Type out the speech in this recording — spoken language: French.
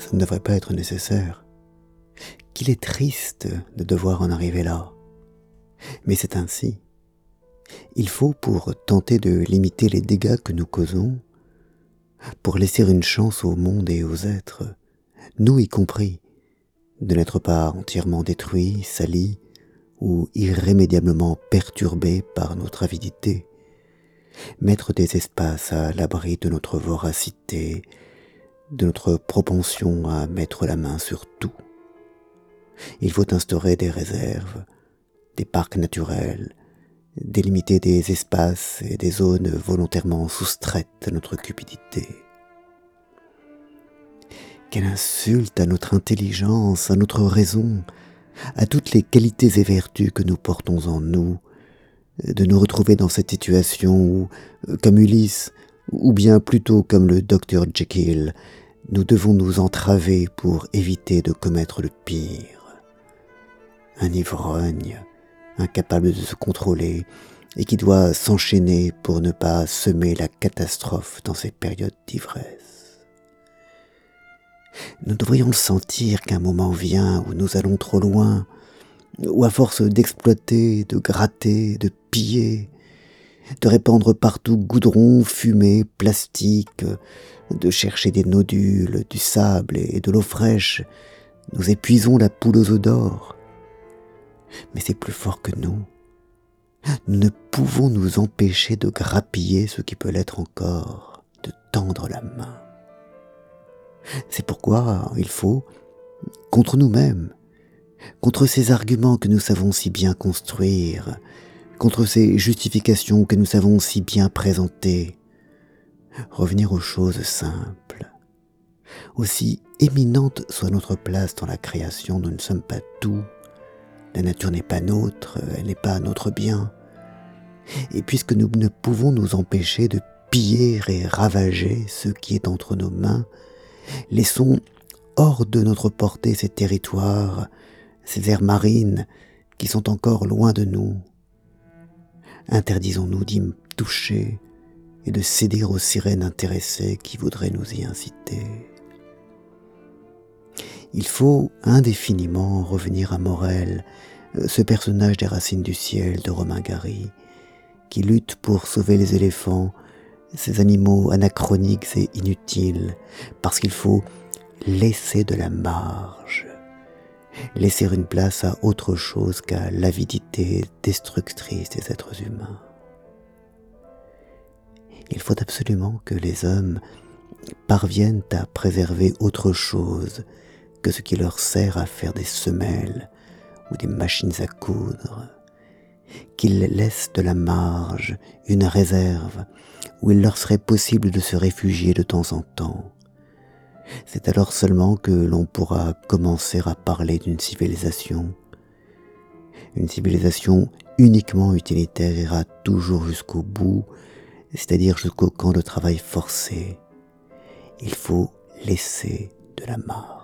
ça ne devrait pas être nécessaire, qu'il est triste de devoir en arriver là. Mais c'est ainsi. Il faut, pour tenter de limiter les dégâts que nous causons, pour laisser une chance au monde et aux êtres, nous y compris, de n'être pas entièrement détruits, salis ou irrémédiablement perturbés par notre avidité, mettre des espaces à l'abri de notre voracité, de notre propension à mettre la main sur tout. Il faut instaurer des réserves, des parcs naturels, délimiter des espaces et des zones volontairement soustraites à notre cupidité. Quelle insulte à notre intelligence, à notre raison, à toutes les qualités et vertus que nous portons en nous, de nous retrouver dans cette situation où, comme Ulysse, ou bien plutôt comme le docteur Jekyll, nous devons nous entraver pour éviter de commettre le pire. Un ivrogne, incapable de se contrôler, et qui doit s'enchaîner pour ne pas semer la catastrophe dans ces périodes d'ivresse. Nous devrions le sentir qu'un moment vient où nous allons trop loin, où à force d'exploiter, de gratter, de piller, de répandre partout goudron, fumée, plastique, de chercher des nodules, du sable et de l'eau fraîche, nous épuisons la poule aux œufs d'or. Mais c'est plus fort que nous. Nous ne pouvons nous empêcher de grappiller ce qui peut l'être encore, de tendre la main. C'est pourquoi il faut, contre nous-mêmes, contre ces arguments que nous savons si bien construire, contre ces justifications que nous savons si bien présenter, revenir aux choses simples. Aussi éminente soit notre place dans la création, nous ne sommes pas tout. La nature n'est pas nôtre, elle n'est pas notre bien. Et puisque nous ne pouvons nous empêcher de piller et ravager ce qui est entre nos mains, laissons hors de notre portée ces territoires, ces aires marines qui sont encore loin de nous. Interdisons-nous d'y toucher et de céder aux sirènes intéressées qui voudraient nous y inciter. Il faut indéfiniment revenir à Morel, ce personnage des racines du ciel de Romain Gary, qui lutte pour sauver les éléphants, ces animaux anachroniques et inutiles, parce qu'il faut laisser de la marge, laisser une place à autre chose qu'à l'avidité destructrice des êtres humains. Il faut absolument que les hommes parviennent à préserver autre chose que ce qui leur sert à faire des semelles ou des machines à coudre, qu'ils laissent de la marge, une réserve, où il leur serait possible de se réfugier de temps en temps, c'est alors seulement que l'on pourra commencer à parler d'une civilisation. Une civilisation uniquement utilitaire ira toujours jusqu'au bout, c'est-à-dire jusqu'au camp de travail forcé. Il faut laisser de la marge.